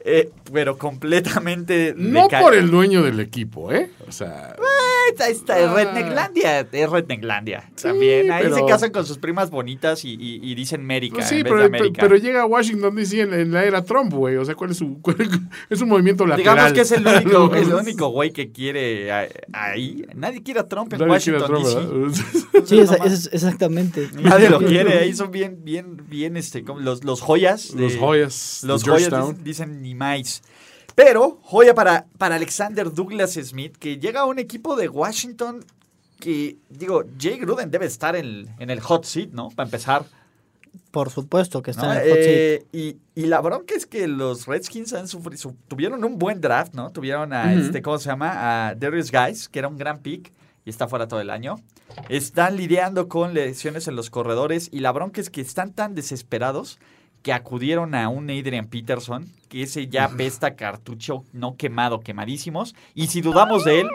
Eh, pero completamente... No por el dueño del equipo, ¿eh? O sea, Ahí está, es Rednecklandia, es Rednecklandia. También, ahí pero- se casan con sus primas bonitas y, y- y dicen América pues en sí, vez pero, de América. pero llega a Washington DC en, en la era Trump, güey. O sea, ¿cuál es su. cuál- es un movimiento lateral? Digamos que es el único, el único güey que quiere a- ahí. Nadie quiere a Trump en Nadie Washington Trump, DC. Sí, es- exactamente. Nadie lo quiere, ahí son bien, bien, bien, este, como los, los joyas. de- Los joyas. Los de joyas dicen, dicen ni más. Pero, joya para, para Alexander Douglas Smith, que llega a un equipo de Washington que, digo, Jay Gruden debe estar en, en el hot seat, ¿no? Para empezar. Por supuesto que ¿no? está en el hot seat. Eh, y, y la bronca es que los Redskins han sufrido, su- tuvieron un buen draft, ¿no? Tuvieron a, este, ¿cómo se llama? A Darius Guys, que era un gran pick y está fuera todo el año. Están lidiando con lesiones en los corredores y la bronca es que están tan desesperados que acudieron a un Adrian Peterson, que ese ya pesta cartucho no quemado, quemadísimos. Y si dudamos de él,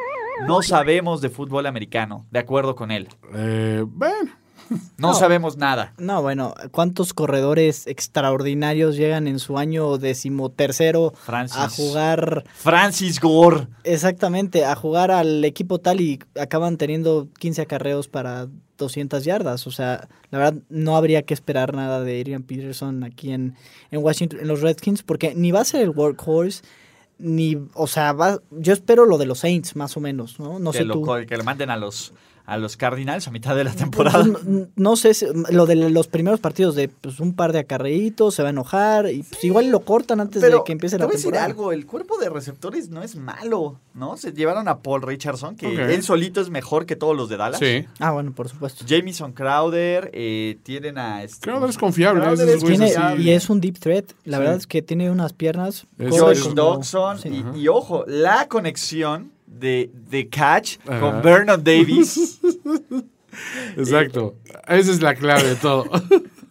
no sabemos de fútbol americano, de acuerdo con él. Eh, bueno, No, No. sabemos nada. No, bueno, ¿cuántos corredores extraordinarios llegan en su año decimotercero Francis. a jugar Francis Gore. exactamente, a jugar al equipo tal y acaban teniendo 15 acarreos para 200 yardas? O sea, la verdad no habría que esperar nada de Adrian Peterson aquí en, en Washington, en los Redskins, porque ni va a ser el workhorse, ni, o sea, va, yo espero lo de los Saints, más o menos, ¿no? No que, sé lo, tú. que le manden a los, a los Cardinals a mitad de la temporada. Pues, no, no sé, si- lo de los primeros partidos de pues, un par de acarreitos, se va a enojar y pues, igual lo cortan antes de que empiece te la voy a decir temporada. algo, el cuerpo de receptores no es malo, ¿no? Se llevaron a Paul Richardson, que él solito es mejor que todos los de Dallas. sí. Ah, bueno, por supuesto. Jamison Crowder, eh, tienen a... Este, Crowder es confiable, Crowder es Tiene, y es un deep threat. La Sí. verdad es que tiene unas piernas. Josh Dodson sí. y, y ojo, la conexión de, de Catch Ajá. con Vernon Davis. Exacto. Esa es la clave de todo.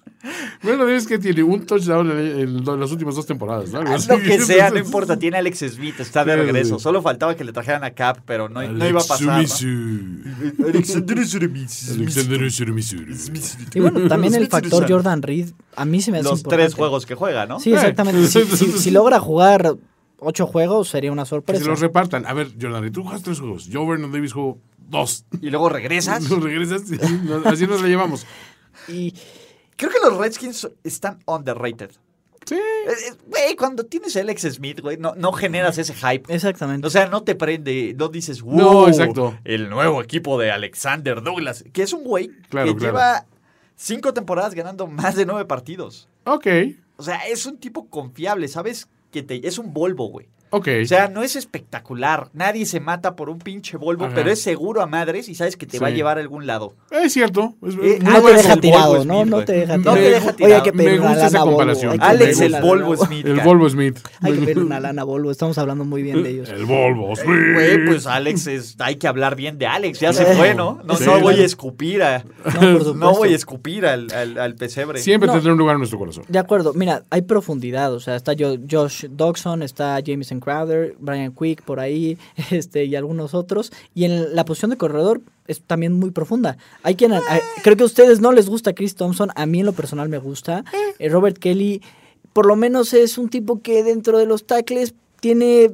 bueno, es que tiene un touchdown en, en las últimas dos temporadas, ¿no? Haz lo que sea, no importa, tiene a Alex Smith, está de regreso. Solo faltaba que le trajeran a Cap, pero no, no iba a pasar. ¿no? Alexander. Y bueno, también el factor. Jordan Reed, a mí se me hace Los importante. tres juegos que juega, ¿no? Sí, exactamente. Si, si- si logra jugar ocho juegos, sería una Que sorpresa. se los repartan. A ver, Jordan, tú juegas tres juegos. Yo, Vernon Davis, juego dos. Y luego regresas. Nos regresas. y Así nos la llevamos. Y Creo que los Redskins están underrated. Sí. Eh, eh, Güey, cuando tienes a Alex Smith, güey, no, no generas ese hype. Exactamente. O sea, no te prende, no dices, wow, No, exacto. el nuevo equipo de Alexander Douglas, que es un güey Claro, que claro. lleva cinco temporadas ganando más de nueve partidos. Ok. O sea, es un tipo confiable, ¿sabes? Que te, es un Volvo, güey. Ok. O sea, no es espectacular. Nadie se mata por un pinche Volvo, Ajá. pero es seguro a madres y sabes que te va a llevar a algún lado. es cierto. Es- Eh, muy no te deja tirado, ¿no? No te deja No tirado. te deja Oye, tirado. hay que Me pedir una gusta lana Volvo, comparación. Alex el una Volvo Smith. El. Volvo Smith. Hay que pedir una lana Volvo. Estamos hablando muy bien de ellos. El Volvo Smith. Güey, pues Alex es, hay que hablar bien de Alex, ya se fue, ¿no? No, Sí. no voy a escupir a, No, por supuesto. no voy a escupir al, al, al pesebre. Siempre No. tendrá un lugar en nuestro corazón. De acuerdo, mira, hay profundidad, o sea, está Jo- Josh Dodson, está Jameson Crowder, Brian Quick por ahí, este y algunos otros, y en la posición de corredor es también muy profunda. Hay quien, a- creo que a ustedes no les gusta Chris Thompson, a mí en lo personal me gusta. Eh, Robert Kelly, por lo menos es un tipo que dentro de los tackles tiene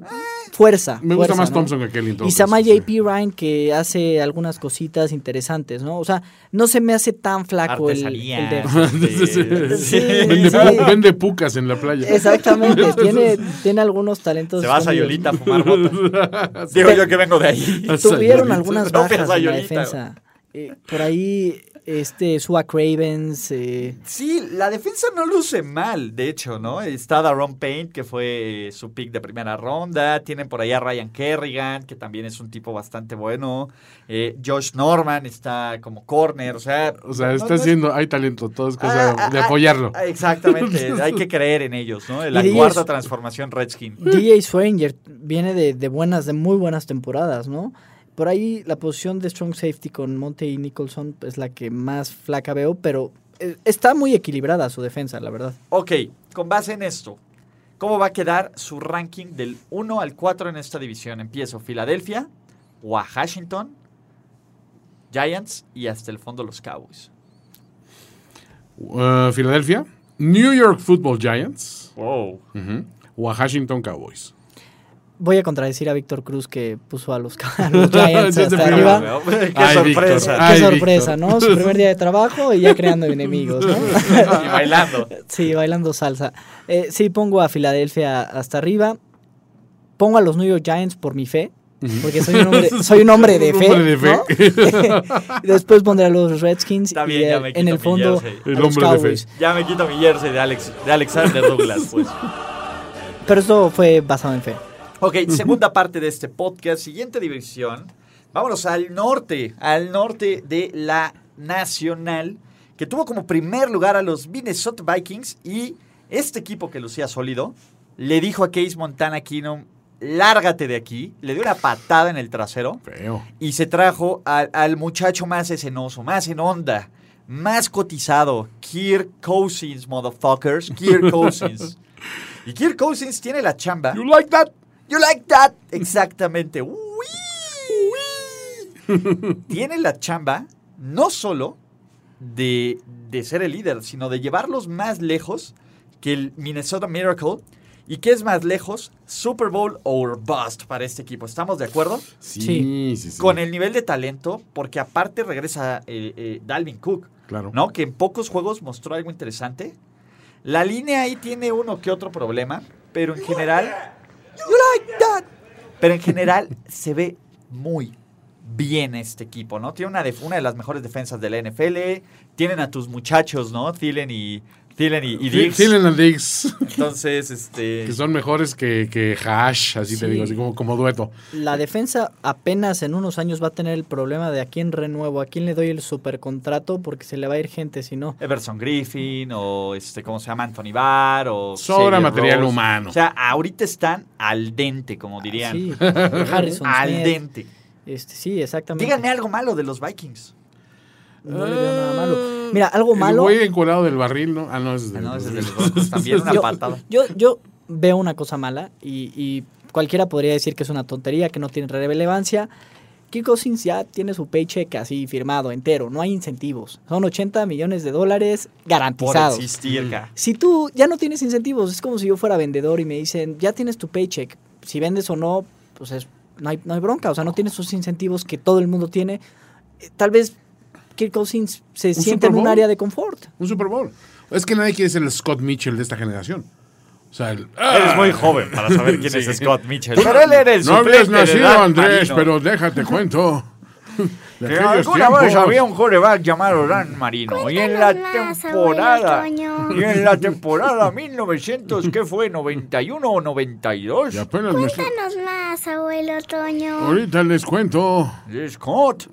fuerza. Me gusta fuerza, más ¿no? Thompson que Kelly. Y Sama sí. JP Ryan que hace algunas cositas interesantes, ¿no? O sea, no se me hace tan flaco el, el de... Artesanía. Sí, Vende, pu- vende pucas en la playa. Exactamente, tiene, tiene algunos talentos. Se va a. Sayolita a fumar. Digo yo que vengo de ahí. Tuvieron algunas No, bajas pero en la defensa. Eh, por ahí, este, Sua Cravens. eh, Sí, la defensa no luce mal, de hecho, ¿no? Está Daron Payne, que fue su pick de primera ronda. Tienen por ahí a Ryan Kerrigan, que también es un tipo bastante bueno. Eh, Josh Norman está como corner, o sea... O sea, no- está no es- haciendo, hay talento, todo es cosa Ah, de ah, apoyarlo. ah, Exactamente, hay que creer en ellos, ¿no? La cuarta transformación Redskin. DJ Swearinger viene de, de buenas, de muy buenas temporadas, ¿no? Por ahí la posición de strong safety con Monte y Nicholson es la que más flaca veo, pero eh, está muy equilibrada su defensa, la verdad. Ok, con base en esto, ¿cómo va a quedar su ranking del 1 al 4 en esta división? Empiezo Filadelfia, Washington, Giants y hasta el fondo los Cowboys. Uh, Filadelfia, New York Football Giants, Wow. Washington Cowboys. Voy a contradecir a Víctor Cruz que puso a los, a los Giants hasta arriba. Qué Ay, sorpresa. Víctor. Qué Ay, sorpresa, Víctor. ¿no? Su primer día de trabajo y ya creando enemigos, ¿no? y bailando. Sí, bailando salsa. Eh, sí, pongo a Filadelfia hasta arriba. Pongo a los New York Giants por mi fe. Porque soy un hombre, soy un hombre de Un fe. hombre de fe. ¿no? Después pondré a los Redskins Está y bien, ya me en el mi fondo jersey. a El los hombre de fe. Cowboys. Ya me quito mi jersey de, Alex, de Alexander Douglas, pues. Pero esto fue basado en fe. Ok, segunda parte de este podcast, siguiente división. Vámonos al norte, al norte de la Nacional, que tuvo como primer lugar a los Minnesota Vikings y este equipo que lucía sólido le dijo a Case Montana Keenum, lárgate de aquí, le dio una patada en el trasero Feo. y se trajo al, al muchacho más escenoso, más en onda, más cotizado, Kirk Cousins, motherfuckers, Kirk Cousins. Y Kirk Cousins tiene la chamba. You like that? You like that? Exactamente. Uy, uy. Tiene la chamba no solo de, de ser el líder, sino de llevarlos más lejos que el Minnesota Miracle. ¿Y qué es más lejos? Super Bowl or bust para este equipo. ¿Estamos de acuerdo? Sí, Sí. sí, sí. Con el nivel de talento, porque aparte regresa eh, eh, Dalvin Cook, Claro. ¿no? Que en pocos juegos mostró algo interesante. La línea ahí tiene uno que otro problema, pero en general. Like that. Pero en general se ve muy bien este equipo, ¿no? Tiene una de, una de las mejores defensas de la NFL. Tienen a tus muchachos, ¿no? Thielen y, Thielen y, y Diggs. Thielen and Diggs, Entonces, este. que son mejores que, que Hash, así te digo, así como, como dueto. La defensa apenas en unos años va a tener el problema de a quién renuevo, a quién le doy el supercontrato porque se le va a ir gente si no. Everson Griffin o este, ¿cómo se llama? Anthony Barr o Sobra Xavier material humano. O sea, ahorita están al dente, como dirían. Sí, Harrison al Smith, dente. Este, sí, exactamente. Díganme algo malo de los Vikings. No le veo nada malo. Mira, algo El malo. güey encuadrado del barril, ¿no? Ah, no, ese es Ah, del no, ese es de barril. los Broncos también, una yo, patada. Yo, yo veo una cosa mala y, y cualquiera podría decir que es una tontería, que no tiene relevancia. Kirk Cousins ya tiene su paycheck así firmado, entero, no hay incentivos. Son 80 millones de dólares Por garantizados. existir, ca. Si tú ya no tienes incentivos, es como si yo fuera vendedor y me dicen, ya tienes tu paycheck, si vendes o no, pues es- no, hay, no hay bronca, o sea, no tienes esos incentivos que todo el mundo tiene. Eh, Tal vez Kirk Cousins se Super en un área de confort. Un Super Bowl. Es que nadie quiere ser el Scott Mitchell de esta generación. O sea, el, Eres muy joven para saber quién Sí. es Scott Mitchell. Pero él era el no habías nacido, Andrés, Marino. pero déjate cuento. De Que alguna vez había un coreback llamado Dan Marino y en la más, temporada abuelo Toño. y en la temporada 1900 ¿qué fue? 91 o 92 Y apenas me Cuéntanos más, abuelo Toño. Ahorita les cuento. de Scott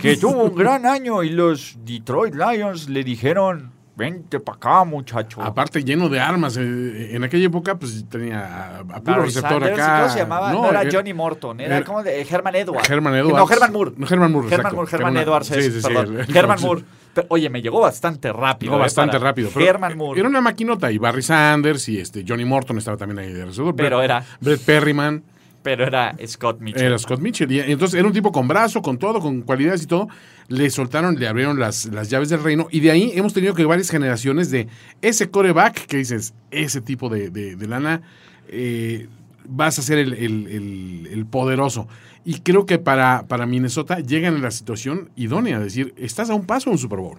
que tuvo un gran año y los Detroit Lions le dijeron vente para acá muchacho Aparte, lleno de armas. eh, En aquella época, pues tenía a, puro receptor acá. ¿Cómo se llamaba? No, era eh, Johnny Morton, era, era- como de Herman Edwards. Herman Edwards. No, Herman Moore. No, Herman Moore, Herman. Moore, Herman Herman- Edwards, sí, sí, sí, perdón. el- Herman sí. Moore. Pero, oye, me llegó bastante rápido. No, eh, bastante rápido. pero Herman Moore. Era una maquinota. Y Barry Sanders y este Johnny Morton estaba también ahí de receptor. Pero Brett- era- Brett Perryman. Pero era Scott Mitchell. Era Scott Mitchell. Y entonces era un tipo con brazo, con todo, con cualidades y todo. Le soltaron, le abrieron las, las llaves del reino. Y de ahí hemos tenido que varias generaciones de ese coreback que dices, ese tipo de, de- de lana, eh, vas a ser el, el- el- el poderoso. Y creo que para, para Minnesota llegan en la situación idónea. Es decir, estás a un paso de un Super Bowl.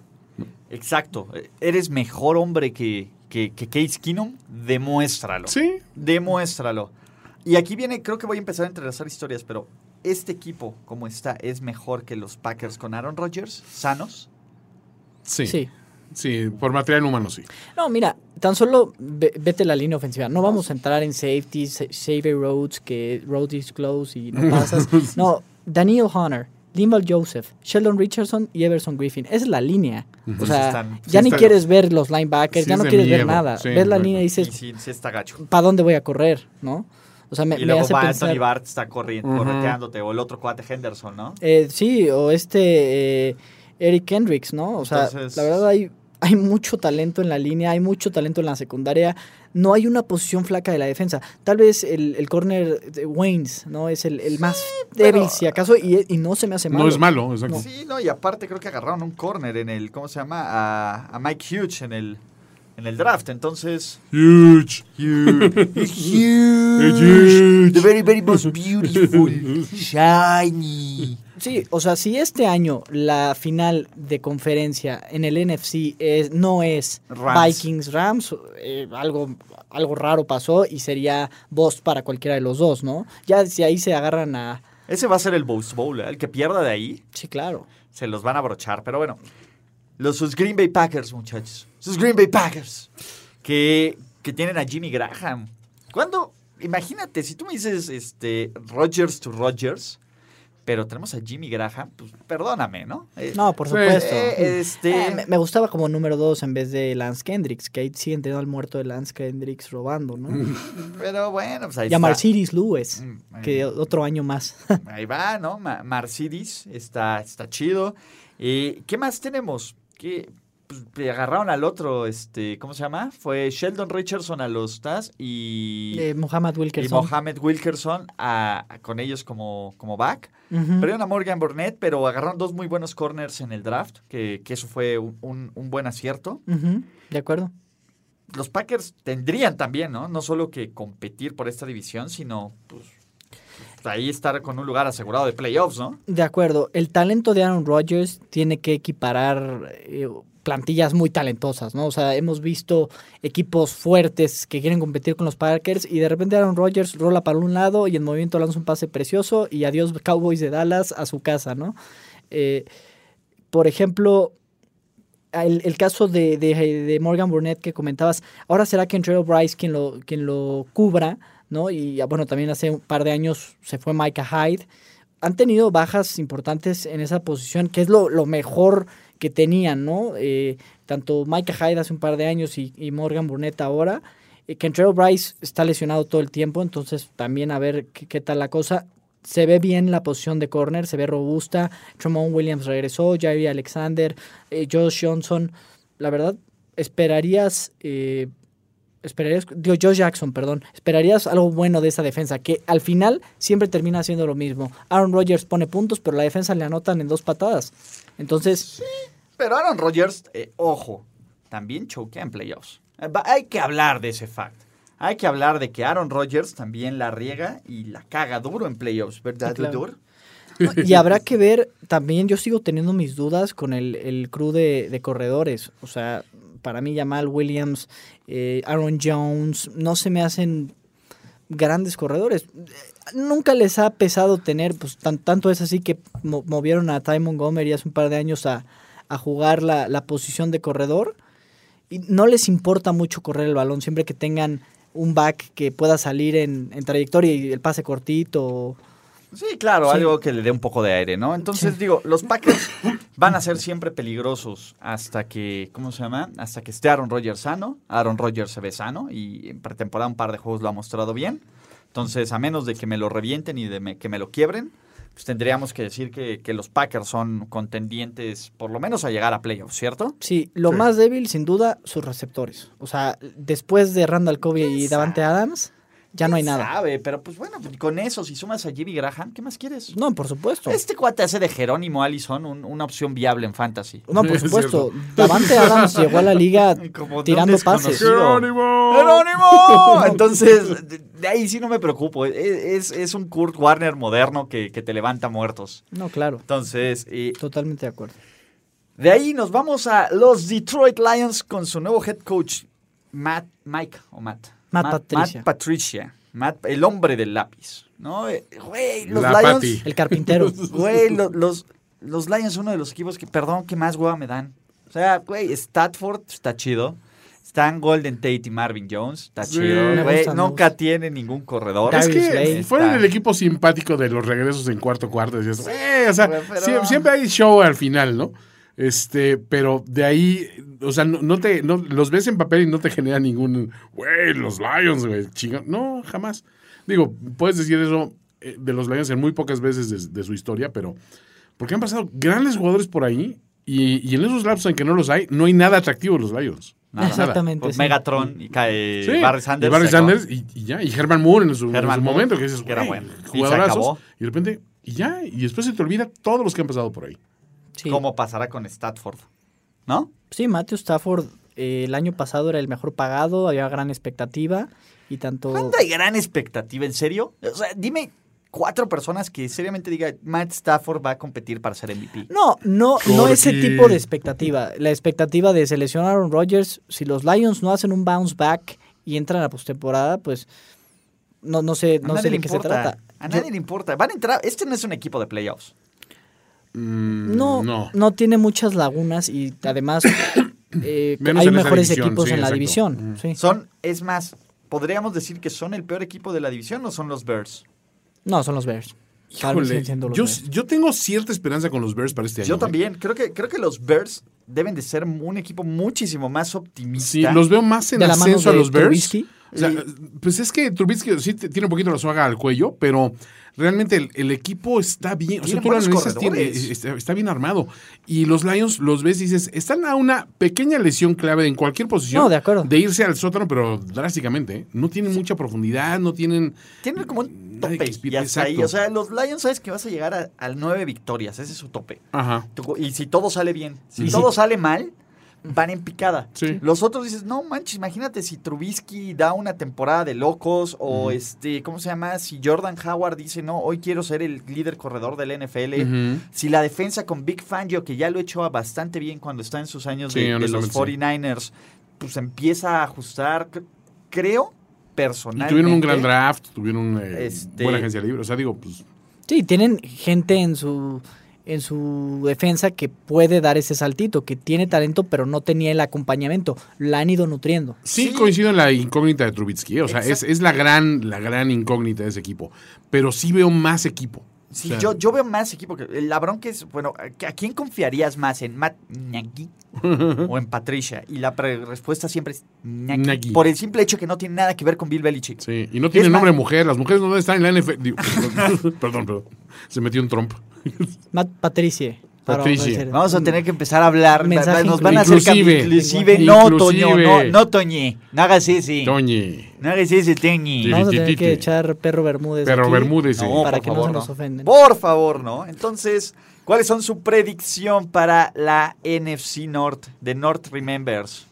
Exacto. Eres mejor hombre que, que, que Case Keenum. Demuéstralo. Sí. Demuéstralo. Y aquí viene, creo que voy a empezar a entrelazar historias, pero este equipo, como está, es mejor que los Packers con Aaron Rodgers, sanos. Sí. Sí. Sí, por material humano sí. No, mira, tan solo ve- vete la línea ofensiva. No vamos a entrar en safety, sa- save roads, que road is close y no pasas. No, Daniel Hunter, Limbal Joseph, Sheldon Richardson y Everson Griffin. Esa es la línea. O sea, están- ya sí ni está- quieres ver los linebackers, sí ya no quieres ver nada. sí, ves la correcto. línea y dices, está gacho. ¿para dónde voy a correr? ¿No? O sea, me, Y me luego hace va pensar... Anthony Bart está corriendo, correteándote, o el otro cuate Henderson, ¿no? Eh, sí, o este eh, Eric Kendricks, ¿no? O sea, Entonces- la verdad hay, hay mucho talento en la línea, hay mucho talento en la secundaria. No hay una posición flaca de la defensa. Tal vez el, el corner de Waynes, ¿no? Es el, el más débil, pero- si acaso, y, y no se me hace malo. No es malo, exacto. Sí, no, y aparte creo que agarraron un corner en el, ¿cómo se llama? A, a Mike Hughes en el, en el draft, entonces... Huge. Huge. The very, very most beautiful. Shiny. Sí, o sea, si este año la final de conferencia en el NFC es, no es Rams. Vikings Rams, eh, algo, algo raro pasó y sería boss para cualquiera de los dos, ¿no? Ya si ahí se agarran a... Ese va a ser el Boast Bowl, ¿eh? El que pierda de ahí Sí, claro. se los van a brochar. Pero bueno, los sus Green Bay Packers, muchachos. Sus Green Bay Packers. Que, que tienen a Jimmy Graham. ¿Cuándo? Imagínate, si tú me dices este, Rodgers to Rodgers, pero tenemos a Jimmy Graham, pues perdóname, ¿no? Eh, No, por Sí. supuesto. eh, este, Eh, me, me gustaba como número dos en vez de Lance Kendricks, que ahí siguen teniendo al muerto de Lance Kendricks robando, ¿no? pero bueno, pues ahí y a está. Mercedes Lewis, Mm, que otro año más. Ahí va, ¿no? Mercedes está, está chido. ¿Qué más tenemos? Que pues, agarraron al otro, este, ¿cómo se llama? Fue Sheldon Richardson a los Taz y, Eh, Mohamed y Wilkerson. Mohamed Wilkerson a, a- con ellos como, como back. Ujú. Perdieron a Morgan Burnett, pero agarraron dos muy buenos corners en el draft, que, que eso fue un, un- un buen acierto. De acuerdo. Los Packers tendrían también, ¿no? No solo que competir por esta división, sino pues, ahí estar con un lugar asegurado de playoffs, ¿no? De acuerdo. El talento de Aaron Rodgers tiene que equiparar eh, plantillas muy talentosas, ¿no? O sea, hemos visto equipos fuertes que quieren competir con los Packers y de repente Aaron Rodgers rola para un lado y en movimiento lanza un pase precioso y adiós Cowboys de Dallas a su casa, ¿no? Eh, por ejemplo, el, caso de, Morgan Burnett que comentabas, ahora será que Trevor Bryce quien lo, quien lo cubra, ¿no? Y bueno, también hace un par de años se fue Micah Hyde. Han tenido bajas importantes en esa posición, que es lo mejor que tenían, ¿no? Eh, tanto Micah Hyde hace un par de años y, Morgan Burnett ahora. Eh, Kentrell Bryce está lesionado todo el tiempo, entonces también a ver qué, qué tal la cosa. Se ve bien la posición de corner, se ve robusta. Tremont Williams regresó, Jair Alexander, eh, Josh Johnson. La verdad, esperarías, eh, esperarías, digo, Josh Jackson, perdón, esperarías algo bueno de esa defensa, que al final siempre termina haciendo lo mismo. Aaron Rodgers pone puntos, pero la defensa le anotan en dos patadas. Entonces, Pero Aaron Rodgers, eh, ojo, también choquea en playoffs. Eh, Hay que hablar de ese fact. Hay que hablar de que Aaron Rodgers también la riega y la caga duro en playoffs, ¿verdad, Sí, claro. Dudur? y habrá que ver también yo sigo teniendo mis dudas con el, el crew de, de corredores. O sea, para mí Jamal Williams, eh, Aaron Jones, no se me hacen grandes corredores. Nunca les ha pesado tener, pues tan- tanto es así que mo- movieron a Ty Montgomery hace un par de años a, jugar la, la posición de corredor. Y no les importa mucho correr el balón, siempre que tengan un back que pueda salir en, en trayectoria y el pase cortito. Sí, claro, Sí. algo que le dé un poco de aire, ¿no? Entonces, Sí. digo, los Packers van a ser siempre peligrosos hasta que, ¿cómo se llama? Hasta que esté Aaron Rodgers sano. Aaron Rodgers se ve sano y en pretemporada un par de juegos lo ha mostrado bien. Entonces, a menos de que me lo revienten y de me- que me lo quiebren, pues tendríamos que decir que, que los Packers son contendientes por lo menos a llegar a playoffs, ¿cierto? Sí, lo Sí. más débil, sin duda, sus receptores. O sea, después de Randall Covey y Davante Adams, ya no hay nada. Sabe, pero pues bueno, con eso, si sumas a Jimmy Graham, ¿qué más quieres? No, por supuesto. Este cuate hace de Jerónimo Allison un- una opción viable en fantasy. No, por Es supuesto. Davante Adams llegó a la liga Como de un tirando pases. desconocido. ¡Jerónimo! ¡Jerónimo! Entonces, de, de ahí sí no me preocupo. Es, es- es un Kurt Warner moderno que, que te levanta muertos. No, claro. Entonces, eh, Totalmente de acuerdo. de ahí nos vamos a los Detroit Lions con su nuevo head coach, Matt, Mike o Matt. Matt Patricia. Matt Patricia. Matt- el hombre del lápiz. ¿no? Eh, Güey, los La Lions. Pati. El carpintero. Güey, lo- los, los Lions son uno de los equipos que, perdón, que más hueva me dan. O sea, güey, Statford está chido. Están Golden Tate y Marvin Jones. Está Sí. chido. Güey, nunca tiene ningún corredor. Es que fueron Está. el equipo simpático de los regresos en cuarto cuarto. Decías, o sea, pero- siempre hay show al final, ¿no? Este, pero de ahí, o sea, no, no te, no, los ves en papel y no te genera ningún, güey, los Lions, güey, chinga. No, jamás. Digo, puedes decir eso eh, de los Lions en muy pocas veces de, de su historia, pero porque han pasado grandes jugadores por ahí y, y en esos lapsos en que no los hay, no hay nada atractivo en los Lions. Nada. Exactamente. Pues sí. Megatron y cae Sí, Barry Sanders. y Barry. Sanders y, y ya, y Herman Moore en su, en Herman su Moore, momento, que dices, que era bueno. Y se jugadorazos, acabó. y de repente, y ya, y después se te olvida todos los que han pasado por ahí. Sí. ¿Cómo pasará con Statford? ¿No? Sí, Matthew Stafford eh, el año pasado era el mejor pagado, había gran expectativa y tanto... ¿Cuánta hay gran expectativa? ¿En serio? O sea, dime cuatro personas que seriamente digan Matt Stafford va a competir para ser MVP. No, no, no ese tipo de expectativa. La expectativa de seleccionar a Aaron Rodgers, si los Lions no hacen un bounce back y entran a la postemporada, pues no, no sé, no sé de qué se trata. A Yo- nadie le importa. Van a entrar. Este no es un equipo de playoffs. Mm, no, no. no. tiene muchas lagunas y además eh, hay mejores división, equipos sí, en la exacto. división. sí. Son, es más, podríamos decir que son el peor equipo de la división o son los Bears. No, son los Bears. Híjole, los yo, Bears. yo tengo cierta esperanza con los Bears para este año. Yo ¿eh? también. Creo que, creo que los Bears deben de ser un equipo muchísimo más optimista. Sí, los veo más en De la mano ascenso a de los Bears. Trubisky. O sea, pues es que Trubisky sí tiene un poquito la soga al cuello, pero realmente el, el equipo está bien. O sea, tú lo analizas, tiene- está, está bien armado. Y los Lions los ves y dices, están a una pequeña lesión clave en cualquier posición. No, de acuerdo. De irse al sótano, pero drásticamente. ¿eh? No tienen mucha profundidad, no tienen. Tienen como un tope. Y hasta ahí. exacto. O sea, los Lions sabes que vas a llegar al nueve victorias. Ese es su tope. Ajá. Y si todo sale bien. Si Y todo si- sale mal, van en picada. Sí. Los otros dices, no manches, imagínate si Trubisky da una temporada de locos o este, ¿cómo se llama? Si Jordan Howard dice, no, hoy quiero ser el líder corredor del NFL. Si la defensa con Big Fangio, que ya lo hecho bastante bien cuando está en sus años Sí, de, de los honestamente, sí. 49ers, pues empieza a ajustar, cre- creo, Y personalmente. tuvieron un gran draft, tuvieron eh, Este- buena agencia libre. O sea, digo, pues. Sí, tienen gente en su en su defensa que puede dar ese saltito, que tiene talento pero no tenía el acompañamiento, la han ido nutriendo. Sí, Sí. coincido en la incógnita de Trubitsky. O sea, es, es la gran, la gran incógnita de ese equipo. Pero sí veo más equipo. Sí, O sea, yo, yo veo más equipo que. El Labrón que es. Bueno, ¿a quién confiarías más? ¿En Matt Nagy o en Patricia? Y la respuesta siempre es Nagy, Nagy. Por el simple hecho que no tiene nada que ver con Bill Belichick. Sí, y no tiene Es nombre de mujer. Las mujeres no están en la NFL. Digo, perdón, perdón, perdón. Se metió un Trump. Matt Patricie. Ahora vamos a Patricie. decir- Vamos a tener que empezar a hablar. Mensaje Nos van a hacer inclusive. cambiar. Inclusive, Inclusive. no, Toño, no, no, Toñe. No hagas ese. Toñi. No hagas ese. Vamos a tener que echar perro Bermúdez. Pero aquí Bermúdez, sí. No, para por que no se nos no. ofendan. Por favor, ¿no? Entonces, ¿cuáles son su predicción para la NFC North de North Remembers?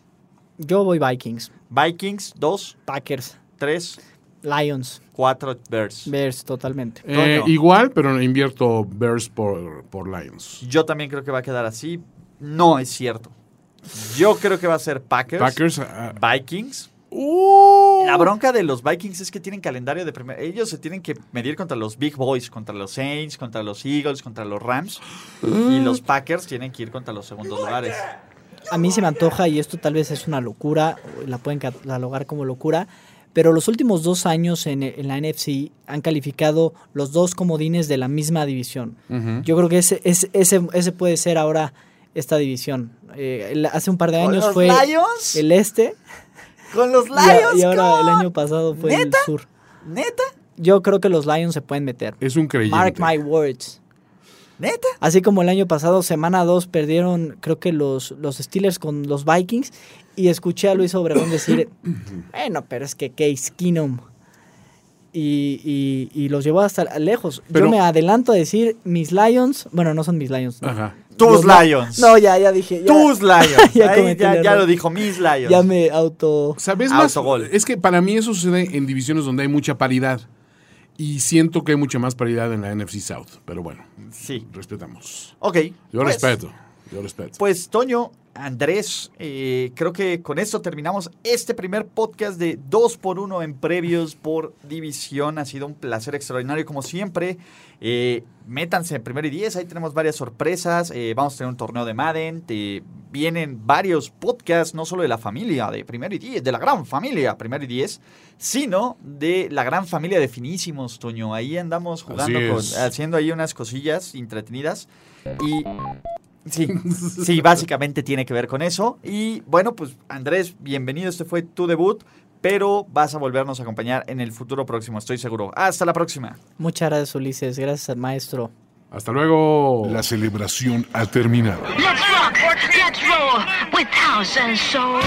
Yo voy Vikings, Vikings, dos, Packers. tres. Lions, 4 Bears. Bears, totalmente. Eh, igual, pero invierto Bears por, por Lions. Yo también creo que va a quedar así. No es cierto. Yo creo que va a ser Packers, Packers. ah, Vikings. ¡Uh! La bronca de los Vikings es que tienen calendario de primer. Ellos se tienen que medir contra los Big Boys, contra los Saints, contra los Eagles, contra los Rams. Y los Packers tienen que ir contra los segundos lugares. A mí se me antoja, y esto tal vez es una locura, la pueden catalogar como locura, pero los últimos dos años en, en la NFC han calificado los dos comodines de la misma división. Yo creo que ese, ese, ese, ese puede ser ahora esta división. Eh, el- hace un par de ¿Con años los fue Lions? el este Con los Lions. y ahora el año pasado fue ¿Neta? el sur. ¿Neta? Yo creo que los Lions se pueden meter. Es un creyente. Mark my words. ¿Neta? Así como el año pasado, semana 2, perdieron, creo que los, los Steelers con los Vikings. Y escuché a Luis Obregón decir, bueno, pero es que Case Keenum. Y, y- y los llevó hasta lejos. Pero- Yo me adelanto a decir, mis Lions, bueno, no son mis Lions. no. Ajá. Tus Los Lions. No, ya, ya dije. Ya, Tus Lions. Ya Ahí ya, ya lo dijo, mis Lions. ya me auto... ¿Sabes más? Autogol. Es que para mí eso sucede en divisiones donde hay mucha paridad. Y siento que hay mucha más paridad en la NFC South. Pero bueno, Sí. respetamos. Ok. Yo pues- respeto. Yo respeto. Pues Toño, Andrés, eh, creo que con esto terminamos este primer podcast de 2 por 1 en previos por división. Ha sido un placer extraordinario como siempre. Eh, métanse en primero y 10, ahí tenemos varias sorpresas. Eh, vamos a tener un torneo de Madden. vienen varios podcasts, no solo de la familia de primero y 10, de la gran familia primero y 10, sino de la gran familia de finísimos, Toño. Ahí andamos jugando, con- haciendo ahí unas cosillas entretenidas. Y Sí, sí, básicamente tiene que ver con eso. Y bueno, pues Andrés, bienvenido, este fue tu debut, pero vas a volvernos a acompañar en el futuro próximo, estoy seguro. Hasta la próxima. Muchas gracias, Ulises. Gracias, maestro. Hasta luego. La celebración ha terminado. Let's rock, let's roll with house and soul.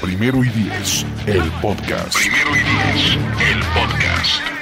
Primero y diez, el podcast. Primero y diez, el podcast.